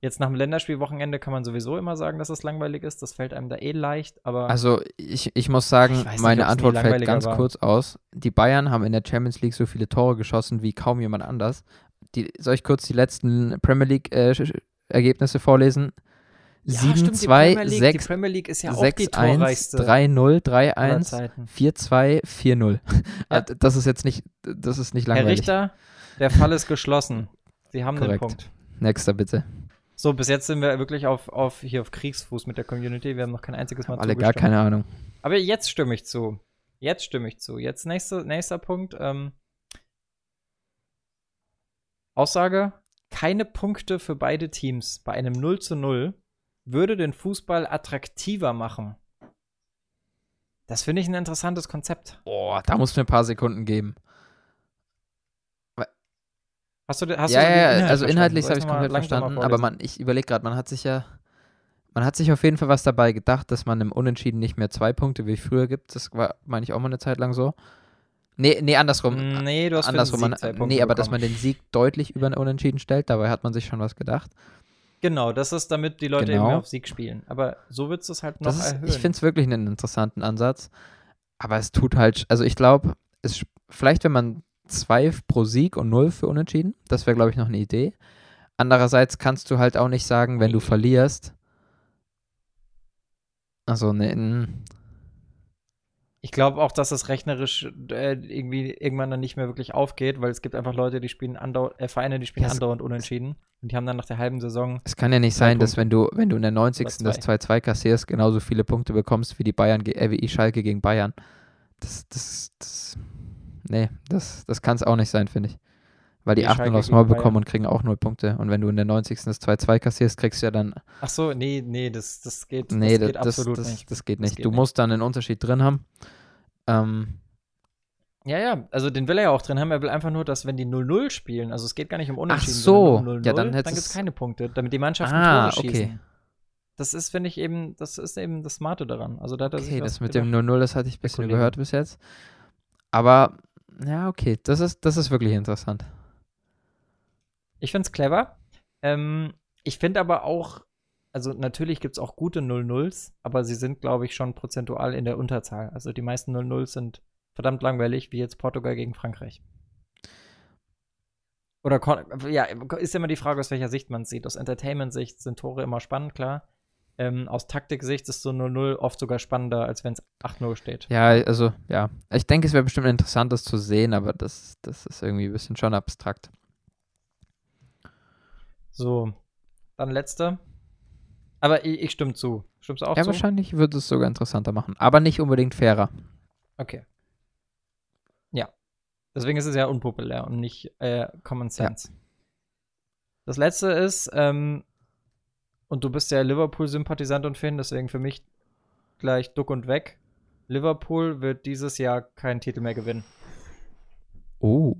Jetzt nach dem Länderspielwochenende kann man sowieso immer sagen, dass es langweilig ist. Das fällt einem da eh leicht, aber Also, ich, ich muss sagen, Ich nicht, meine Antwort fällt ganz war. kurz aus. Die Bayern haben in der Champions League so viele Tore geschossen wie kaum jemand anders. Die, soll ich kurz die letzten Premier League-Ergebnisse vorlesen? Ja, 7, stimmt, die 2, Premier League- Die 6, Premier League ist ja auch 6, die 1, torreichste 3-0, aller 3-1, Zeiten. 4-2, 4-0. Ja. Äh, Das ist jetzt nicht, das ist nicht Herr langweilig. Richter, der Fall ist geschlossen. Sie haben den Korrekt. Punkt. Nächster bitte. So, bis jetzt sind wir wirklich auf, auf, hier auf Kriegsfuß mit der Community. Wir haben noch kein einziges Mal Alle gar keine Ahnung. Aber jetzt stimme ich zu. Jetzt stimme ich zu. Jetzt nächster, nächster Punkt. Ähm, Aussage: Keine Punkte für beide Teams bei einem 0 zu 0 würde den Fußball attraktiver machen. Das finde ich ein interessantes Konzept. Boah, da muss mir ein paar Sekunden geben. Hast du, hast ja, du den ja, Inhalt also inhaltlich habe ich komplett verstanden, aber man, ich überlege gerade, man hat sich ja, man hat sich auf jeden Fall was dabei gedacht, dass man im Unentschieden nicht mehr zwei Punkte wie früher gibt. Das war, meine ich, auch mal eine Zeit lang so. Nee, nee, andersrum. Nee, du hast für den andersrum. Sieg Man, zwei Punkte nee, aber dass bekommen. man den Sieg deutlich über ein Unentschieden stellt, dabei hat man sich schon was gedacht. Genau, das ist damit die Leute Genau. eben auf Sieg spielen. Aber so wird es halt noch ist, erhöhen. ich finde es wirklich einen interessanten Ansatz. Aber es tut halt, also ich glaube, ist vielleicht, wenn man zwei pro Sieg und null für Unentschieden, das wäre, glaube ich, noch eine Idee. Andererseits kannst du halt auch nicht sagen, wenn du verlierst. Also, ne, ich glaube auch, dass das rechnerisch äh, irgendwie irgendwann dann nicht mehr wirklich aufgeht, weil es gibt einfach Leute, die spielen andauernd, äh, Vereine, die spielen Ja, es- andauernd unentschieden. Und die haben dann nach der halben Saison. es kann ja nicht sein, dass Punkte. wenn du, wenn du in der 90. Oder das 2-2 kassierst, genauso viele Punkte bekommst wie die Bayern, äh, wie Schalke gegen Bayern. Das, das, das, nee, das, das kann es auch nicht sein, finde ich. Weil die Wie 8 Schalke aufs Maul bekommen und kriegen auch 0 Punkte. Und wenn du in der 90. das 2-2 kassierst, kriegst du ja dann Ach so, nee, nee, das, das geht, Nee, das das, geht das, absolut das, nicht. das geht nicht. geht du nicht. musst dann einen Unterschied drin haben. Ähm, Ja, ja, also den will er ja auch drin haben. Er will einfach nur, dass wenn die 0-0 spielen, also es geht gar nicht um Unentschieden, so. sondern um 0-0, Ja, dann dann gibt es keine Punkte, damit die Mannschaften Ah, Tore okay. schießen. Das ist, finde ich, eben, das ist eben das Smarte daran. Also da hat er okay, das mit dem 0-0, das hatte ich ein bisschen überhört bis jetzt. Aber, ja, okay, das ist, das ist wirklich interessant. Ich finde es clever. Ähm, ich finde aber auch, also natürlich gibt es auch gute 0-0s, aber sie sind, glaube ich, schon prozentual in der Unterzahl. Also die meisten 0-0s sind verdammt langweilig, wie jetzt Portugal gegen Frankreich. Oder, ja, ist immer die Frage, aus welcher Sicht man es sieht. Aus Entertainment-Sicht sind Tore immer spannend, klar. Ähm, aus Taktik-Sicht ist so 0-0 oft sogar spannender, als wenn es 8-0 steht. Ja, also, ja. Ich denke, es wäre bestimmt interessant, das zu sehen, aber das, das ist irgendwie ein bisschen schon abstrakt. So, dann letzte. Aber ich, ich stimme zu. Stimmst du auch Ja, zu? wahrscheinlich würde es sogar interessanter machen. Aber nicht unbedingt fairer. Okay. Ja. Deswegen ist es ja unpopulär und nicht äh, Common Sense. Das letzte ist, ähm, und du bist ja Liverpool-Sympathisant und Fan, deswegen für mich gleich duck und weg. Liverpool wird dieses Jahr keinen Titel mehr gewinnen. Oh.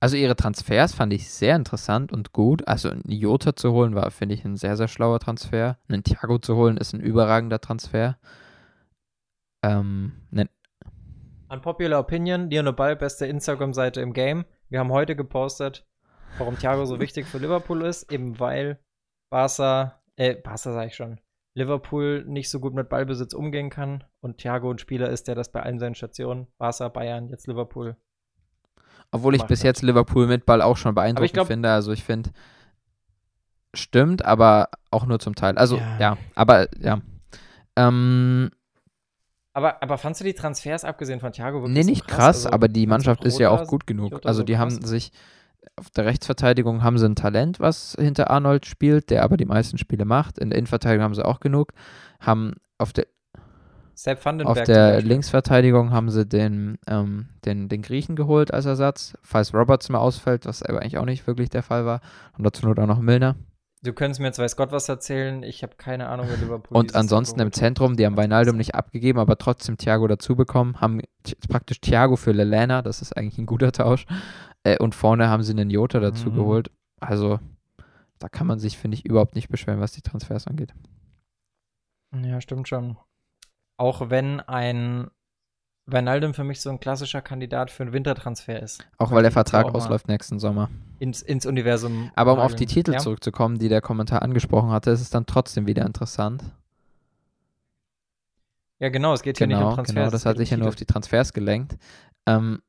Also ihre Transfers fand ich sehr interessant und gut. Also einen Jota zu holen war, finde ich, ein sehr, sehr schlauer Transfer. Einen Thiago zu holen ist ein überragender Transfer. Ähm, einen, Unpopular Opinion, Lionel Ball, beste Instagram-Seite im Game. Wir haben heute gepostet, warum Thiago so wichtig für Liverpool ist, eben weil Barca, äh, Barca sag ich schon, Liverpool nicht so gut mit Ballbesitz umgehen kann und Thiago ein Spieler ist, der das bei allen seinen Stationen, Barca, Bayern, jetzt Liverpool. Obwohl ich bis jetzt Liverpool mit Ball auch schon beeindruckend glaub- finde. Also ich finde, stimmt, aber auch nur zum Teil. Also Ja. ja, aber ja. Ähm, Aber, aber fandst du die Transfers, abgesehen von Thiago, wirklich Nee, nicht krass, Also, aber die Mannschaft ist ja auch gut genug. Jota Also so die haben krass? sich auf der Rechtsverteidigung haben sie ein Talent, was hinter Arnold spielt, der aber die meisten Spiele macht. In der Innenverteidigung haben sie auch genug. Haben auf der, Sepp Vandenberg auf der. Linksverteidigung haben sie den, ähm, den, den Griechen geholt als Ersatz, falls Roberts mal ausfällt, was aber eigentlich auch nicht wirklich der Fall war. Und dazu nur auch noch Milner. Du könntest mir jetzt weiß Gott was erzählen. Ich habe keine Ahnung, wer Liverpool Und ansonsten im. Zentrum, die haben Weinaldum nicht abgegeben, aber trotzdem Thiago dazu bekommen, haben praktisch Thiago für Lelena, das ist eigentlich ein guter Tausch. Äh, und vorne haben sie einen Jota dazu Mhm. geholt. Also da kann man sich, finde ich, überhaupt nicht beschweren, was die Transfers angeht. Ja, stimmt schon. Auch wenn ein Wijnaldum für mich so ein klassischer Kandidat für einen Wintertransfer ist. Auch weil der die Vertrag ausläuft nächsten Sommer. Ins, ins Universum. Aber um auf die. Titel ja? zurückzukommen, die der Kommentar angesprochen hatte, ist es dann trotzdem wieder interessant. Ja, genau, es geht hier nicht um Genau, Transfers. genau, das hat sich ja nur auf die Transfers gelenkt. Ähm,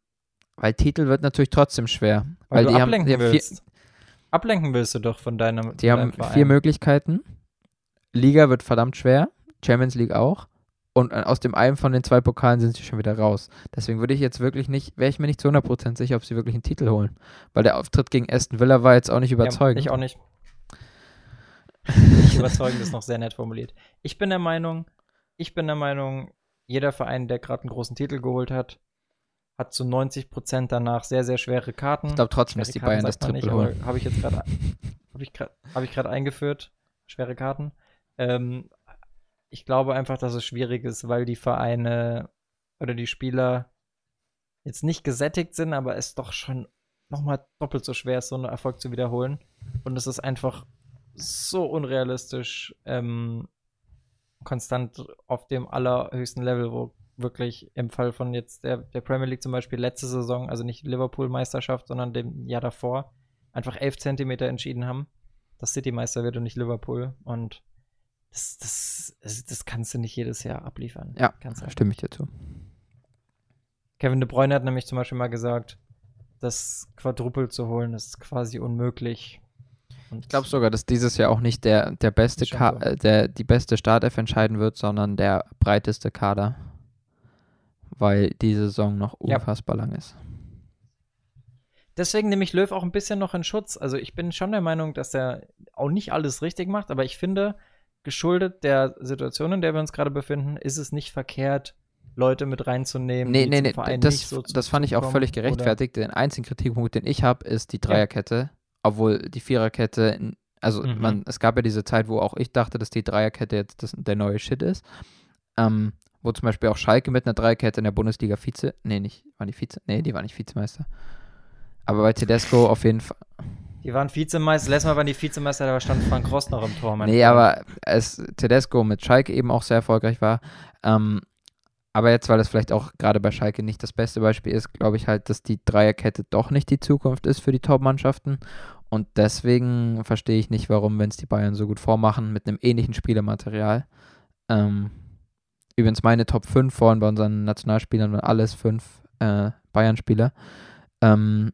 weil Titel wird natürlich trotzdem schwer. Weil, Weil, du die haben, ablenken die haben vier, willst. Ablenken willst du doch von deinem. Die von haben vier. Möglichkeiten. Liga wird verdammt schwer, Champions League auch. Und äh, aus dem einen von den zwei Pokalen sind sie schon wieder raus. Deswegen würde ich jetzt wirklich nicht, wäre ich mir nicht zu 100% sicher, ob sie wirklich einen Titel holen. Weil der Auftritt gegen Aston Villa war jetzt auch nicht überzeugend. Ja, ich auch nicht. Nicht überzeugend ist noch sehr nett formuliert. Ich bin der Meinung, ich bin der Meinung, jeder Verein, der gerade einen großen Titel geholt hat, hat zu 90 Prozent danach sehr, sehr schwere Karten. Ich glaube trotzdem, dass die Schwere Bayern Karten das Triple holen. Habe ich jetzt gerade habe ich habe ich gerade eingeführt. Schwere Karten. Ähm, ich glaube einfach, dass es schwierig ist, weil die Vereine oder die Spieler jetzt nicht gesättigt sind, aber es doch schon nochmal doppelt so schwer ist, so einen Erfolg zu wiederholen. Und es ist einfach so unrealistisch, ähm, konstant auf dem allerhöchsten Level, wo wirklich im Fall von jetzt der, der Premier League zum Beispiel letzte Saison, also nicht Liverpool-Meisterschaft, sondern dem Jahr davor, einfach elf Zentimeter entschieden haben, dass City Meister wird und nicht Liverpool. Und das, das, das, das kannst du nicht jedes Jahr abliefern. Ja, kannst du. Stimme ich dir zu. Kevin De Bruyne hat nämlich zum Beispiel mal gesagt, das Quadruple zu holen ist quasi unmöglich. Und ich glaube sogar, dass dieses Jahr auch nicht der, der beste Ka so. äh, der die beste Startelf entscheiden wird, sondern der breiteste Kader. Weil die Saison noch Ja. unfassbar lang ist. Deswegen nehme ich Löw auch ein bisschen noch in Schutz. Also ich bin schon der Meinung, dass er auch nicht alles richtig macht, aber ich finde, geschuldet der Situation, in der wir uns gerade befinden, ist es nicht verkehrt, Leute mit reinzunehmen. Nee, nee, nee, Verein das, nicht so das fand ich auch völlig oder- gerechtfertigt. Den einzigen Kritikpunkt, den ich habe, ist die Dreierkette. Obwohl die Viererkette, also Mhm. man, es gab ja diese Zeit, wo auch ich dachte, dass die Dreierkette jetzt das, der neue Shit ist. Ähm, wo zum Beispiel auch Schalke mit einer Dreierkette in der Bundesliga Vize, nee, nicht, war die Vize, nee, die war nicht Vizemeister. Aber bei Tedesco auf jeden Fall, Die waren Vizemeister, letztes Mal waren die Vizemeister, da stand Frank Ross noch im Tor. mein Nee, Freund. aber als Tedesco mit Schalke eben auch sehr erfolgreich war. Ähm, aber jetzt, weil das vielleicht auch gerade bei Schalke nicht das beste Beispiel ist, glaube ich halt, dass die Dreierkette doch nicht die Zukunft ist für die Top-Mannschaften. Und deswegen verstehe ich nicht, warum, wenn es die Bayern so gut vormachen, mit einem ähnlichen Spielermaterial. Ähm, übrigens, meine Top 5 vorhin bei unseren Nationalspielern waren alles fünf äh, Bayern-Spieler. Ähm,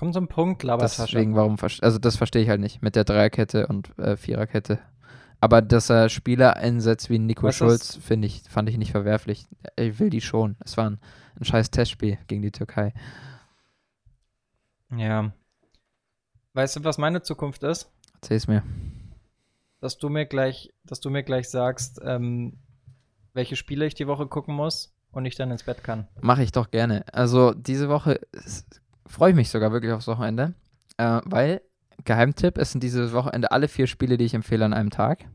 Kommt zum Punkt, Labertasche. Deswegen, warum, also das verstehe ich halt nicht mit der Dreierkette und äh, Viererkette. Aber dass er Spieler einsetzt wie Nico Was Schulz, finde ich, fand ich nicht verwerflich. Ich will die schon. Es war ein, ein scheiß Testspiel gegen die Türkei. Ja. Weißt du, was meine Zukunft ist? Erzähl's mir. Dass du mir gleich, dass du mir gleich sagst, ähm, welche Spiele ich die Woche gucken muss und ich dann ins Bett kann. Mache ich doch gerne. Also diese Woche freue ich mich sogar wirklich aufs Wochenende, äh, weil, Geheimtipp, es sind dieses Wochenende alle vier Spiele, die ich empfehle an einem Tag.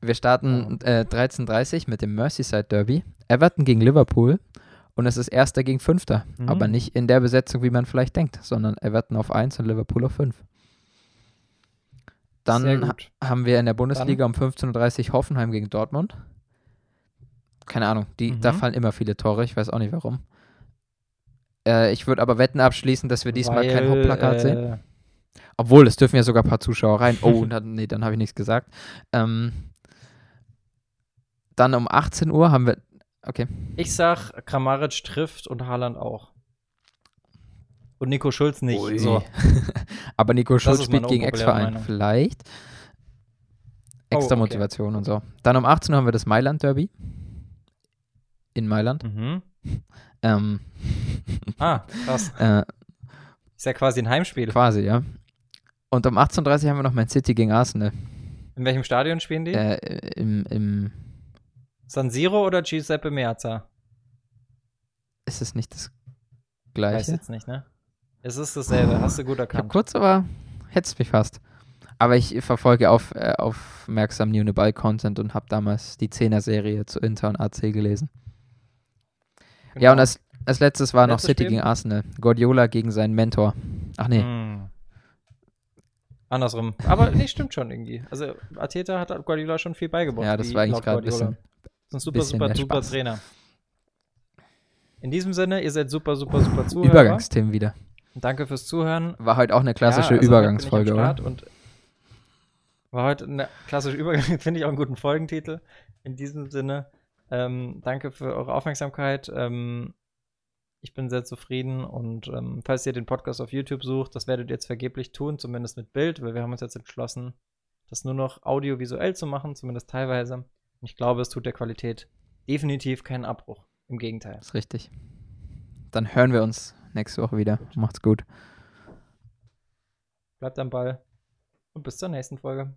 Wir starten äh, 13.30 mit dem Merseyside Derby. Everton gegen Liverpool. Und es ist Erster gegen Fünfter. Mhm. Aber nicht in der Besetzung, wie man vielleicht denkt, sondern Everton auf 1 und Liverpool auf 5. Sehr Dann haben wir in der Bundesliga um 15.30 Uhr Hoffenheim gegen Dortmund. Keine Ahnung, die, da Mhm. fallen immer viele Tore, ich weiß auch nicht warum. Äh, ich würde aber Wetten abschließen, dass wir diesmal kein Weil, Hauptplakat sehen. äh, Obwohl, es dürfen ja sogar ein paar Zuschauer rein. Oh, dann, nee, dann habe ich nichts gesagt. Ähm, dann um 18 Uhr haben wir. Okay. Ich sag, Kramaric trifft und Haaland auch. Und Nico Schulz nicht. Ui. So. aber Nico Schulz spielt gegen Ex-Verein. Vielleicht. Oh, Extra okay. Motivation und so. Dann um 18 Uhr haben wir das Mailand-Derby. In Mailand. Mhm. Ähm, Ah, krass. äh, Ist ja quasi ein Heimspiel. quasi, ja. Und um 18.30 Uhr haben wir noch Man City gegen Arsenal. In welchem Stadion spielen die? Äh, im, im, San Siro oder Giuseppe Meazza? ist es nicht das Weiß gleiche? jetzt nicht, ne? Es ist dasselbe, hast du gut Ich erkannt. kurz, aber hetzt mich fast. Aber ich verfolge auf, äh, aufmerksam New Ball Content und habe damals die 10er-Serie zu Inter und AC gelesen. Ja, und Genau. als, als letztes war noch Letztes City Spiel? gegen Arsenal. Guardiola gegen seinen Mentor. Ach nee, Hm. Andersrum. Aber nee, stimmt schon irgendwie. Also Arteta hat Guardiola schon viel beigebracht. ja, das war eigentlich gerade ein bisschen. Das ist ein super, super, super Spaß. Trainer. In diesem Sinne, ihr seid super, super, super Zuhörer. Übergangsthemen wieder. Danke fürs Zuhören. War heute auch eine klassische Ja, also Übergangsfolge, oder? War heute eine klassische Übergang, finde ich auch einen guten Folgentitel. In diesem Sinne, ähm, danke für eure Aufmerksamkeit. Ähm, ich bin sehr zufrieden und ähm, falls ihr den Podcast auf YouTube sucht, das werdet ihr jetzt vergeblich tun, zumindest mit Bild, weil wir haben uns jetzt entschlossen, das nur noch audiovisuell zu machen, zumindest teilweise. Und ich glaube, es tut der Qualität definitiv keinen Abbruch. Im Gegenteil. ist richtig. Dann hören wir uns nächste Woche wieder. Macht's gut. Bleibt am Ball und bis zur nächsten Folge.